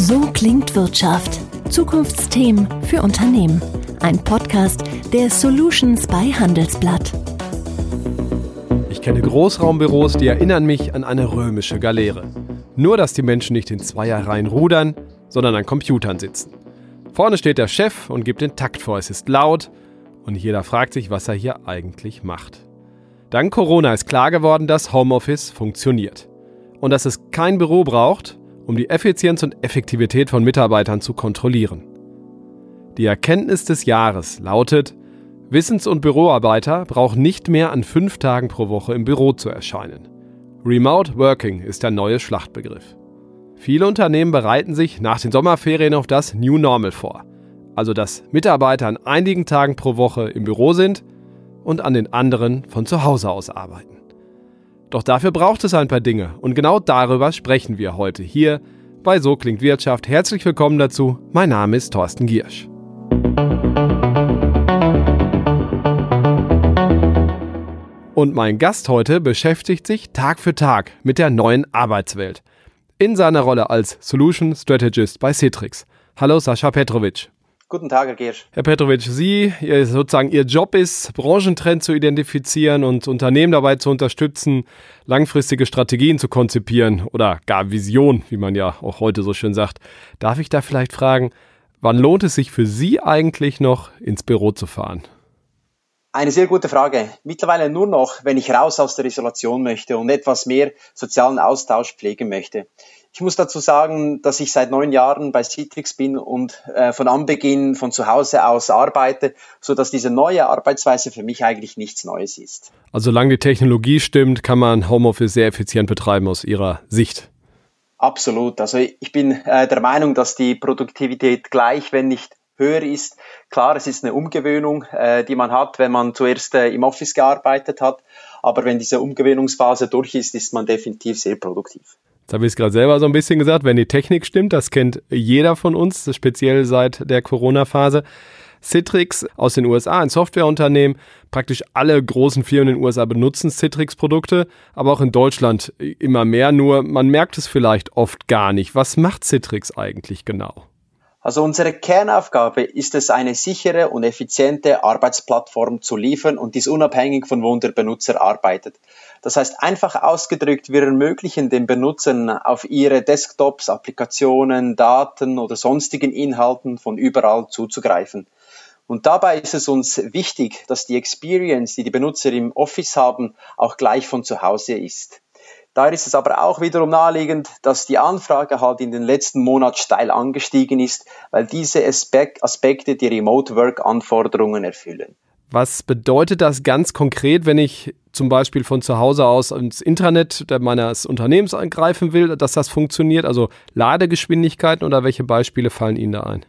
So klingt Wirtschaft. Zukunftsthemen für Unternehmen. Ein Podcast der Solutions bei Handelsblatt. Ich kenne Großraumbüros, die erinnern mich an eine römische Galeere. Nur, dass die Menschen nicht in Zweierreihen rudern, sondern an Computern sitzen. Vorne steht der Chef und gibt den Takt vor. Es ist laut und jeder fragt sich, was er hier eigentlich macht. Dank Corona ist klar geworden, dass Homeoffice funktioniert. Und dass es kein Büro braucht, um die Effizienz und Effektivität von Mitarbeitern zu kontrollieren. Die Erkenntnis des Jahres lautet, Wissens- und Büroarbeiter brauchen nicht mehr an fünf Tagen pro Woche im Büro zu erscheinen. Remote Working ist der neue Schlachtbegriff. Viele Unternehmen bereiten sich nach den Sommerferien auf das New Normal vor. Also dass Mitarbeiter an einigen Tagen pro Woche im Büro sind und an den anderen von zu Hause aus arbeiten. Doch dafür braucht es ein paar Dinge und genau darüber sprechen wir heute hier bei So klingt Wirtschaft. Herzlich willkommen dazu. Mein Name ist Thorsten Giersch. Und mein Gast heute beschäftigt sich Tag für Tag mit der neuen Arbeitswelt. In seiner Rolle als Solution Strategist bei Citrix. Hallo Sascha Petrovic. Guten Tag, Herr Giersch. Herr Petrovic, Sie, sozusagen Ihr Job ist, Branchentrends zu identifizieren und Unternehmen dabei zu unterstützen, langfristige Strategien zu konzipieren oder gar Vision, wie man ja auch heute so schön sagt. Darf ich da vielleicht fragen, wann lohnt es sich für Sie eigentlich noch, ins Büro zu fahren? Eine sehr gute Frage. Mittlerweile nur noch, wenn ich raus aus der Isolation möchte und etwas mehr sozialen Austausch pflegen möchte. Ich muss dazu sagen, dass ich seit neun Jahren bei Citrix bin und äh, von Anbeginn von zu Hause aus arbeite, so dass diese neue Arbeitsweise für mich eigentlich nichts Neues ist. Also solange die Technologie stimmt, kann man Homeoffice sehr effizient betreiben aus Ihrer Sicht. Absolut. Also ich bin äh, der Meinung, dass die Produktivität gleich, wenn nicht höher ist. Klar, es ist eine Umgewöhnung, äh, die man hat, wenn man zuerst äh, im Office gearbeitet hat. Aber wenn diese Umgewöhnungsphase durch ist, ist man definitiv sehr produktiv. Jetzt habe ich es gerade selber so ein bisschen gesagt, wenn die Technik stimmt, das kennt jeder von uns, speziell seit der Corona-Phase. Citrix aus den USA, ein Softwareunternehmen. Praktisch alle großen Firmen in den USA benutzen Citrix-Produkte, aber auch in Deutschland immer mehr. Nur man merkt es vielleicht oft gar nicht. Was macht Citrix eigentlich genau? Also unsere Kernaufgabe ist es, eine sichere und effiziente Arbeitsplattform zu liefern und dies unabhängig von wo der Benutzer arbeitet. Das heißt, einfach ausgedrückt, wir ermöglichen den Benutzern auf ihre Desktops, Applikationen, Daten oder sonstigen Inhalten von überall zuzugreifen. Und dabei ist es uns wichtig, dass die Experience, die die Benutzer im Office haben, auch gleich von zu Hause ist. Daher ist es aber auch wiederum naheliegend, dass die Anfrage halt in den letzten Monaten steil angestiegen ist, weil diese Aspekte die Remote Work Anforderungen erfüllen. Was bedeutet das ganz konkret, wenn ich zum Beispiel von zu Hause aus ins Intranet meines Unternehmens eingreifen will, dass das funktioniert? Also Ladegeschwindigkeiten oder welche Beispiele fallen Ihnen da ein?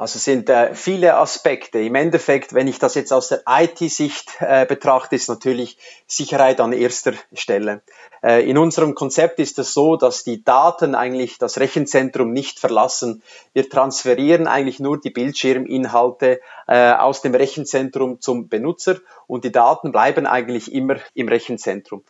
Also sind äh, viele Aspekte. Im Endeffekt, wenn ich das jetzt aus der IT-Sicht äh, betrachte, ist natürlich Sicherheit an erster Stelle. Äh, in unserem Konzept ist es so, dass die Daten eigentlich das Rechenzentrum nicht verlassen. Wir transferieren eigentlich nur die Bildschirminhalte äh, aus dem Rechenzentrum zum Benutzer und die Daten bleiben eigentlich immer im Rechenzentrum.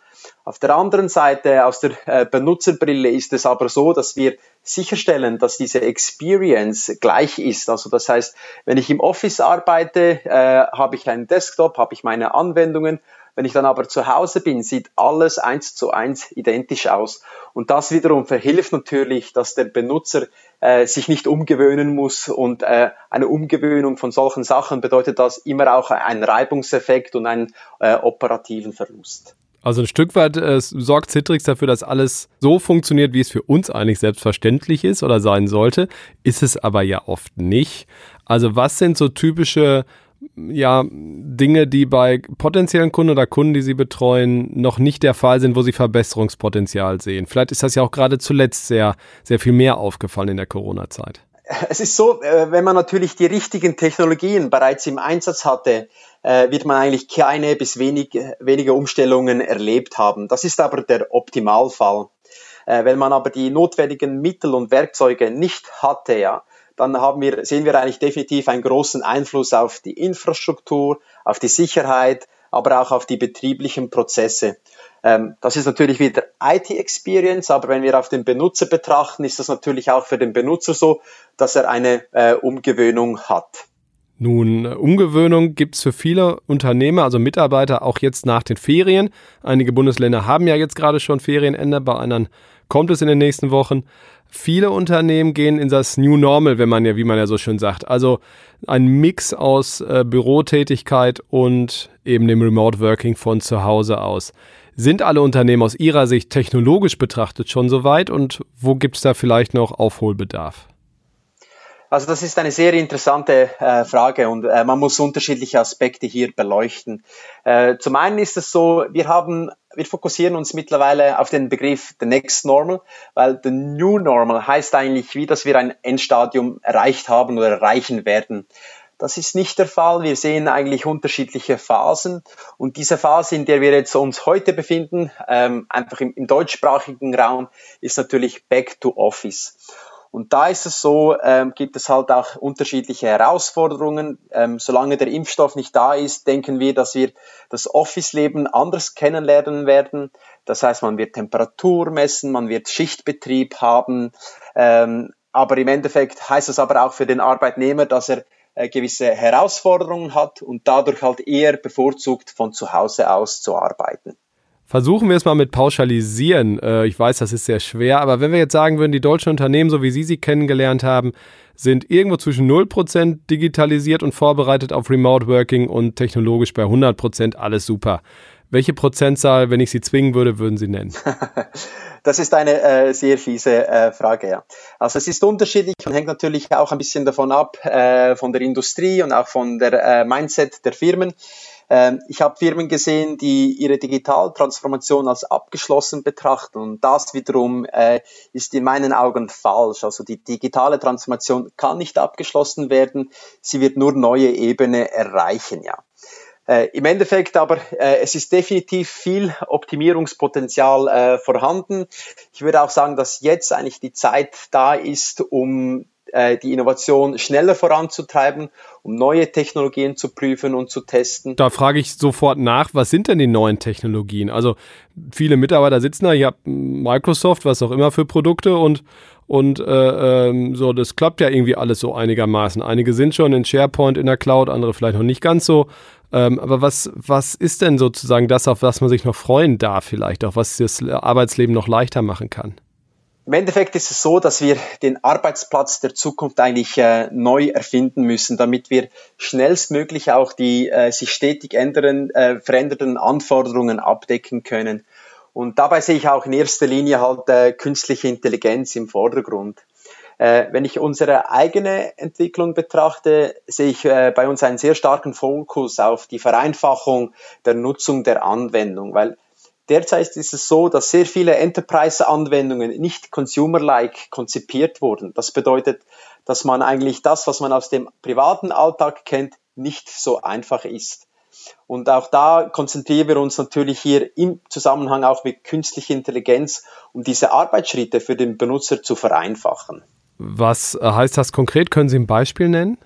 Auf der anderen Seite, aus der äh, Benutzerbrille ist es aber so, dass wir sicherstellen, dass diese Experience gleich ist. Also das heißt, wenn ich im Office arbeite, äh, habe ich einen Desktop, habe ich meine Anwendungen. Wenn ich dann aber zu Hause bin, sieht alles eins zu eins identisch aus. Und das wiederum verhilft natürlich, dass der Benutzer äh, sich nicht umgewöhnen muss. Und äh, eine Umgewöhnung von solchen Sachen bedeutet das immer auch einen Reibungseffekt und einen äh, operativen Verlust. Also ein Stück weit äh, sorgt Citrix dafür, dass alles so funktioniert, wie es für uns eigentlich selbstverständlich ist oder sein sollte. Ist es aber ja oft nicht. Also was sind so typische ja, Dinge, die bei potenziellen Kunden oder Kunden, die Sie betreuen, noch nicht der Fall sind, wo Sie Verbesserungspotenzial sehen? Vielleicht ist das ja auch gerade zuletzt sehr, sehr viel mehr aufgefallen in der Corona-Zeit. Es ist so, äh, wenn man natürlich die richtigen Technologien bereits im Einsatz hatte, äh, wird man eigentlich keine bis wenig, wenige Umstellungen erlebt haben. Das ist aber der Optimalfall. Äh, wenn man aber die notwendigen Mittel und Werkzeuge nicht hatte, ja, dann haben wir, sehen wir eigentlich definitiv einen großen Einfluss auf die Infrastruktur, auf die Sicherheit, aber auch auf die betrieblichen Prozesse. Ähm, das ist natürlich wieder IT-Experience, aber wenn wir auf den Benutzer betrachten, ist das natürlich auch für den Benutzer so, dass er eine äh, Umgewöhnung hat. Nun, Umgewöhnung gibt es für viele Unternehmer, also Mitarbeiter, auch jetzt nach den Ferien. Einige Bundesländer haben ja jetzt gerade schon Ferienende, bei anderen kommt es in den nächsten Wochen. Viele Unternehmen gehen in das New Normal, wenn man ja, wie man ja so schön sagt. Also ein Mix aus äh, Bürotätigkeit und eben dem Remote Working von zu Hause aus. Sind alle Unternehmen aus Ihrer Sicht technologisch betrachtet schon so weit und wo gibt es da vielleicht noch Aufholbedarf? Also das ist eine sehr interessante äh, Frage und äh, man muss unterschiedliche Aspekte hier beleuchten. Äh, zum einen ist es so, wir haben, wir fokussieren uns mittlerweile auf den Begriff the next normal, weil the new normal heißt eigentlich wie, dass wir ein Endstadium erreicht haben oder erreichen werden. Das ist nicht der Fall. Wir sehen eigentlich unterschiedliche Phasen. Und diese Phase, in der wir jetzt uns heute befinden, ähm, einfach im, im deutschsprachigen Raum, ist natürlich Back to Office. Und da ist es so, ähm, gibt es halt auch unterschiedliche Herausforderungen. Ähm, solange der Impfstoff nicht da ist, denken wir, dass wir das Office-Leben anders kennenlernen werden. Das heißt, man wird Temperatur messen, man wird Schichtbetrieb haben. Ähm, aber im Endeffekt heißt es aber auch für den Arbeitnehmer, dass er äh, gewisse Herausforderungen hat und dadurch halt eher bevorzugt von zu Hause aus zu arbeiten. Versuchen wir es mal mit Pauschalisieren. Äh, ich weiß, das ist sehr schwer, aber wenn wir jetzt sagen würden, die deutschen Unternehmen, so wie Sie sie kennengelernt haben, sind irgendwo zwischen 0% digitalisiert und vorbereitet auf Remote Working und technologisch bei 100% alles super. Welche Prozentzahl, wenn ich Sie zwingen würde, würden Sie nennen? Das ist eine äh, sehr fiese äh, Frage, ja. Also es ist unterschiedlich und hängt natürlich auch ein bisschen davon ab, äh, von der Industrie und auch von der äh, Mindset der Firmen. Ähm, ich habe Firmen gesehen, die ihre Digitaltransformation als abgeschlossen betrachten und das wiederum äh, ist in meinen Augen falsch. Also die digitale Transformation kann nicht abgeschlossen werden, sie wird nur neue Ebene erreichen, ja. Äh, Im Endeffekt aber, äh, es ist definitiv viel Optimierungspotenzial äh, vorhanden. Ich würde auch sagen, dass jetzt eigentlich die Zeit da ist, um äh, die Innovation schneller voranzutreiben, um neue Technologien zu prüfen und zu testen. Da frage ich sofort nach, was sind denn die neuen Technologien? Also viele Mitarbeiter sitzen da, ihr habt Microsoft, was auch immer für Produkte und und äh, ähm, so, das klappt ja irgendwie alles so einigermaßen. Einige sind schon in SharePoint in der Cloud, andere vielleicht noch nicht ganz so. Ähm, aber was, was ist denn sozusagen das, auf was man sich noch freuen darf, vielleicht, auch was das Arbeitsleben noch leichter machen kann? Im Endeffekt ist es so, dass wir den Arbeitsplatz der Zukunft eigentlich äh, neu erfinden müssen, damit wir schnellstmöglich auch die äh, sich stetig ändern, äh, verändernden Anforderungen abdecken können. Und dabei sehe ich auch in erster Linie halt äh, künstliche Intelligenz im Vordergrund. Äh, wenn ich unsere eigene Entwicklung betrachte, sehe ich äh, bei uns einen sehr starken Fokus auf die Vereinfachung der Nutzung der Anwendung, weil Derzeit ist es so, dass sehr viele Enterprise-Anwendungen nicht consumer-like konzipiert wurden. Das bedeutet, dass man eigentlich das, was man aus dem privaten Alltag kennt, nicht so einfach ist. Und auch da konzentrieren wir uns natürlich hier im Zusammenhang auch mit künstlicher Intelligenz, um diese Arbeitsschritte für den Benutzer zu vereinfachen. Was heißt das konkret? Können Sie ein Beispiel nennen?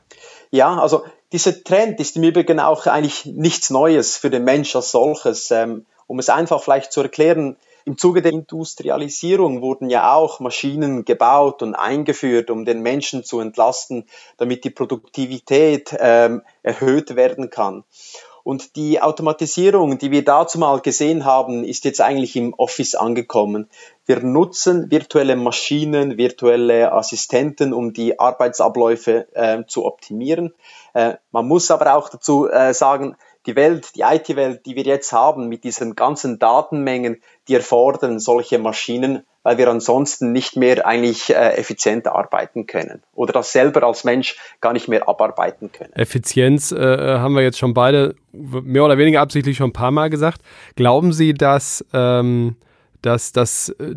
Ja, also dieser Trend ist im Übrigen auch eigentlich nichts Neues für den Mensch als solches. Ähm, um es einfach vielleicht zu erklären, im Zuge der Industrialisierung wurden ja auch Maschinen gebaut und eingeführt, um den Menschen zu entlasten, damit die Produktivität ähm, erhöht werden kann. Und die Automatisierung, die wir dazu mal gesehen haben, ist jetzt eigentlich im Office angekommen. Wir nutzen virtuelle Maschinen, virtuelle Assistenten, um die Arbeitsabläufe äh, zu optimieren. Äh, man muss aber auch dazu äh, sagen, die Welt, die IT-Welt, die wir jetzt haben mit diesen ganzen Datenmengen, die erfordern solche Maschinen, weil wir ansonsten nicht mehr eigentlich äh, effizient arbeiten können oder das selber als Mensch gar nicht mehr abarbeiten können. Effizienz äh, äh haben wir jetzt schon beide mehr oder weniger absichtlich schon ein paar Mal gesagt. Glauben Sie, dass, ähm, dass, dass äh,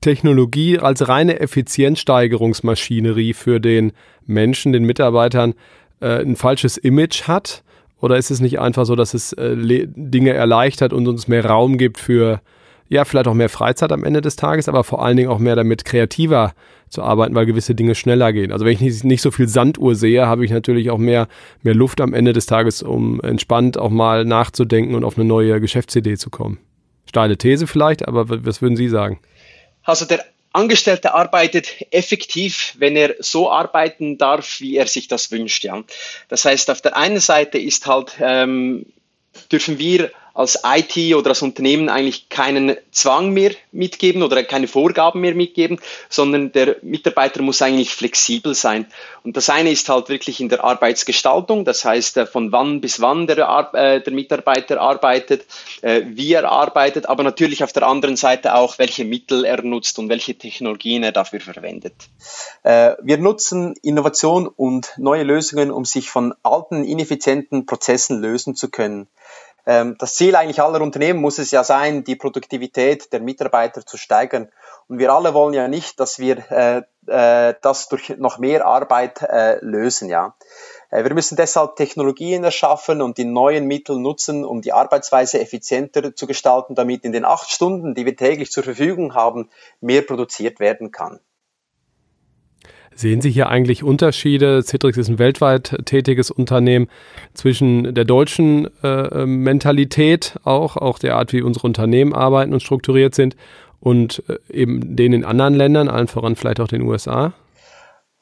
Technologie als reine Effizienzsteigerungsmaschinerie für den Menschen, den Mitarbeitern, äh, ein falsches Image hat? Oder ist es nicht einfach so, dass es äh, Dinge erleichtert und uns mehr Raum gibt für, ja, vielleicht auch mehr Freizeit am Ende des Tages, aber vor allen Dingen auch mehr damit kreativer zu arbeiten, weil gewisse Dinge schneller gehen. Also wenn ich nicht, nicht so viel Sanduhr sehe, habe ich natürlich auch mehr, mehr Luft am Ende des Tages, um entspannt auch mal nachzudenken und auf eine neue Geschäftsidee zu kommen. Steile These vielleicht, aber was würden Sie sagen? Also der Angestellte arbeitet effektiv, wenn er so arbeiten darf, wie er sich das wünscht. Ja. Das heißt, auf der einen Seite ist halt, ähm, dürfen wir als IT oder als Unternehmen eigentlich keinen Zwang mehr mitgeben oder keine Vorgaben mehr mitgeben, sondern der Mitarbeiter muss eigentlich flexibel sein. Und das eine ist halt wirklich in der Arbeitsgestaltung, das heißt äh, von wann bis wann der, äh, der Mitarbeiter arbeitet, äh, wie er arbeitet, aber natürlich auf der anderen Seite auch, welche Mittel er nutzt und welche Technologien er dafür verwendet. Wir nutzen Innovation und neue Lösungen, um sich von alten, ineffizienten Prozessen lösen zu können. Ähm, das Ziel eigentlich aller Unternehmen muss es ja sein, die Produktivität der Mitarbeiter zu steigern. Und wir alle wollen ja nicht, dass wir äh, äh, das durch noch mehr Arbeit äh, lösen. Ja. Äh, wir müssen deshalb Technologien erschaffen und die neuen Mittel nutzen, um die Arbeitsweise effizienter zu gestalten, damit in den acht Stunden, die wir täglich zur Verfügung haben, mehr produziert werden kann. Sehen Sie hier eigentlich Unterschiede? Citrix ist ein weltweit tätiges Unternehmen zwischen der deutschen äh, Mentalität auch, auch der Art, wie unsere Unternehmen arbeiten und strukturiert sind und äh, eben den in anderen Ländern, allen voran vielleicht auch den USA?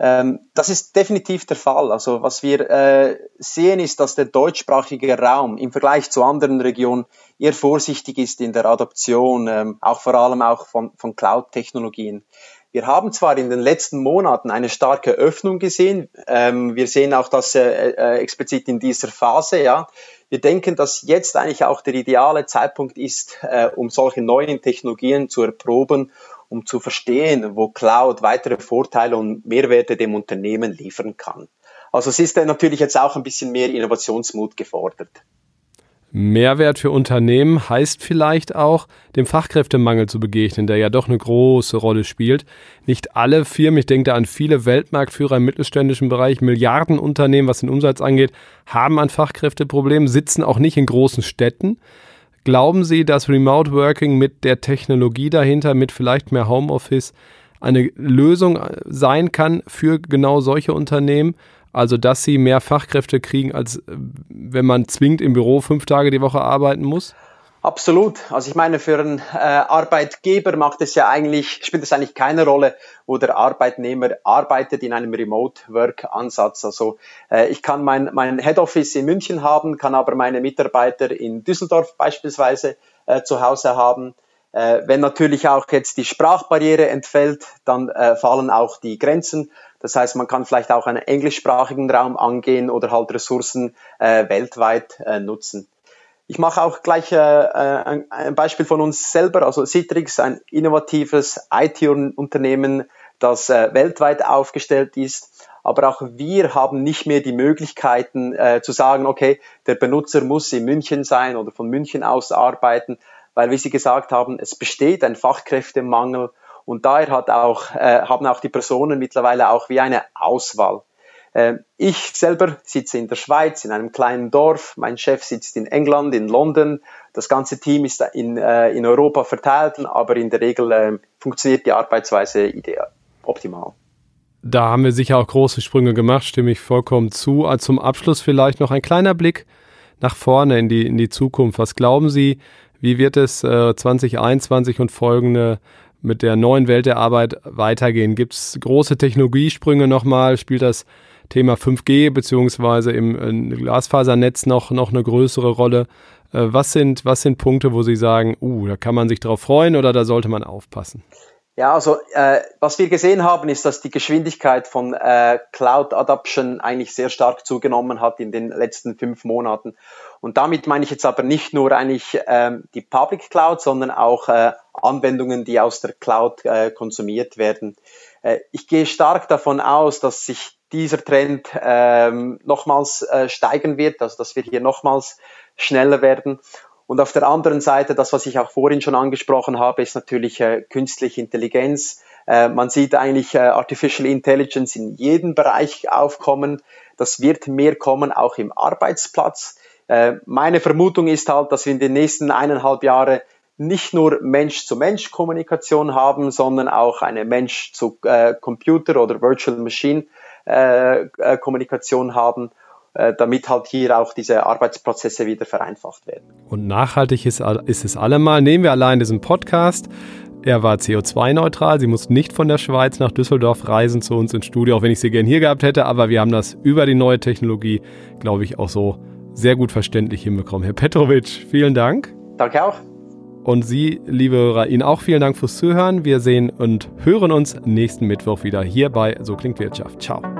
Ähm, das ist definitiv der Fall. Also was wir äh, sehen, ist, dass der deutschsprachige Raum im Vergleich zu anderen Regionen eher vorsichtig ist in der Adoption, ähm, auch vor allem auch von, von Cloud-Technologien. Wir haben zwar in den letzten Monaten eine starke Öffnung gesehen. Ähm, wir sehen auch das äh, äh, explizit in dieser Phase. Ja, wir denken, dass jetzt eigentlich auch der ideale Zeitpunkt ist, äh, um solche neuen Technologien zu erproben, um zu verstehen, wo Cloud weitere Vorteile und Mehrwerte dem Unternehmen liefern kann. Also es ist natürlich jetzt auch ein bisschen mehr Innovationsmut gefordert. Mehrwert für Unternehmen heißt vielleicht auch, dem Fachkräftemangel zu begegnen, der ja doch eine große Rolle spielt. Nicht alle Firmen, ich denke da an viele Weltmarktführer im mittelständischen Bereich, Milliardenunternehmen, was den Umsatz angeht, haben ein Fachkräfteproblem, sitzen auch nicht in großen Städten. Glauben Sie, dass Remote Working mit der Technologie dahinter, mit vielleicht mehr Homeoffice, eine Lösung sein kann für genau solche Unternehmen? Also, dass sie mehr Fachkräfte kriegen, als äh, wenn man zwingend im Büro fünf Tage die Woche arbeiten muss? Absolut. Also ich meine, für einen äh, Arbeitgeber macht es ja eigentlich, spielt es eigentlich keine Rolle, wo der Arbeitnehmer arbeitet in einem Remote-Work-Ansatz. Also äh, ich kann mein, mein Head Office in München haben, kann aber meine Mitarbeiter in Düsseldorf beispielsweise äh, zu Hause haben. Äh, wenn natürlich auch jetzt die Sprachbarriere entfällt, dann äh, fallen auch die Grenzen das heißt, man kann vielleicht auch einen englischsprachigen Raum angehen oder halt Ressourcen äh, weltweit äh, nutzen. Ich mache auch gleich äh, äh ein Beispiel von uns selber. Also Citrix, ein innovatives IT-Unternehmen, das äh, weltweit aufgestellt ist. Aber auch wir haben nicht mehr die Möglichkeiten äh, zu sagen, okay, der Benutzer muss in München sein oder von München aus arbeiten, weil, wie Sie gesagt haben, es besteht ein Fachkräftemangel und daher hat auch, äh, haben auch die Personen mittlerweile auch wie eine Auswahl. Äh, ich selber sitze in der Schweiz, in einem kleinen Dorf. Mein Chef sitzt in England, in London. Das ganze Team ist in, äh, in Europa verteilt, aber in der Regel äh, funktioniert die Arbeitsweise ideal, optimal. Da haben wir sicher auch große Sprünge gemacht, stimme ich vollkommen zu. Also zum Abschluss vielleicht noch ein kleiner Blick nach vorne in die, in die Zukunft. Was glauben Sie, wie wird es äh, 2021 und folgende mit der neuen Welt der Arbeit weitergehen? Gibt es große Technologiesprünge nochmal? Spielt das Thema 5G beziehungsweise im Glasfasernetz noch, noch eine größere Rolle? Äh, was sind, was sind Punkte, wo Sie sagen, uh, da kann man sich drauf freuen oder da sollte man aufpassen? Ja, also äh, was wir gesehen haben, ist, dass die Geschwindigkeit von äh, Cloud Adoption eigentlich sehr stark zugenommen hat in den letzten fünf Monaten. Und damit meine ich jetzt aber nicht nur eigentlich ähm, die Public Cloud, sondern auch äh, Anwendungen, die aus der Cloud äh, konsumiert werden. Äh, ich gehe stark davon aus, dass sich dieser Trend ähm, nochmals äh, steigen wird, also dass wir hier nochmals schneller werden. Und auf der anderen Seite, das, was ich auch vorhin schon angesprochen habe, ist natürlich äh, künstliche Intelligenz. Äh, man sieht eigentlich äh, Artificial Intelligence in jedem Bereich aufkommen. Das wird mehr kommen, auch im Arbeitsplatz. Äh, meine Vermutung ist halt, dass wir in den nächsten eineinhalb Jahren nicht nur Mensch-zu-Mensch-Kommunikation haben, sondern auch eine Mensch-zu-Computer- oder Virtual Machine-Kommunikation haben. Äh, damit halt hier auch diese Arbeitsprozesse wieder vereinfacht werden. Und nachhaltig ist, ist es allemal. Nehmen wir allein diesen Podcast. Er war CO2-neutral. Sie mussten nicht von der Schweiz nach Düsseldorf reisen zu uns ins Studio, auch wenn ich sie gern hier gehabt hätte. Aber wir haben das über die neue Technologie, glaube ich, auch so sehr gut verständlich hinbekommen. Herr Petrovic, vielen Dank. Danke auch. Und Sie, liebe Hörer, Ihnen auch vielen Dank fürs Zuhören. Wir sehen und hören uns nächsten Mittwoch wieder hier bei So klingt Wirtschaft. Ciao.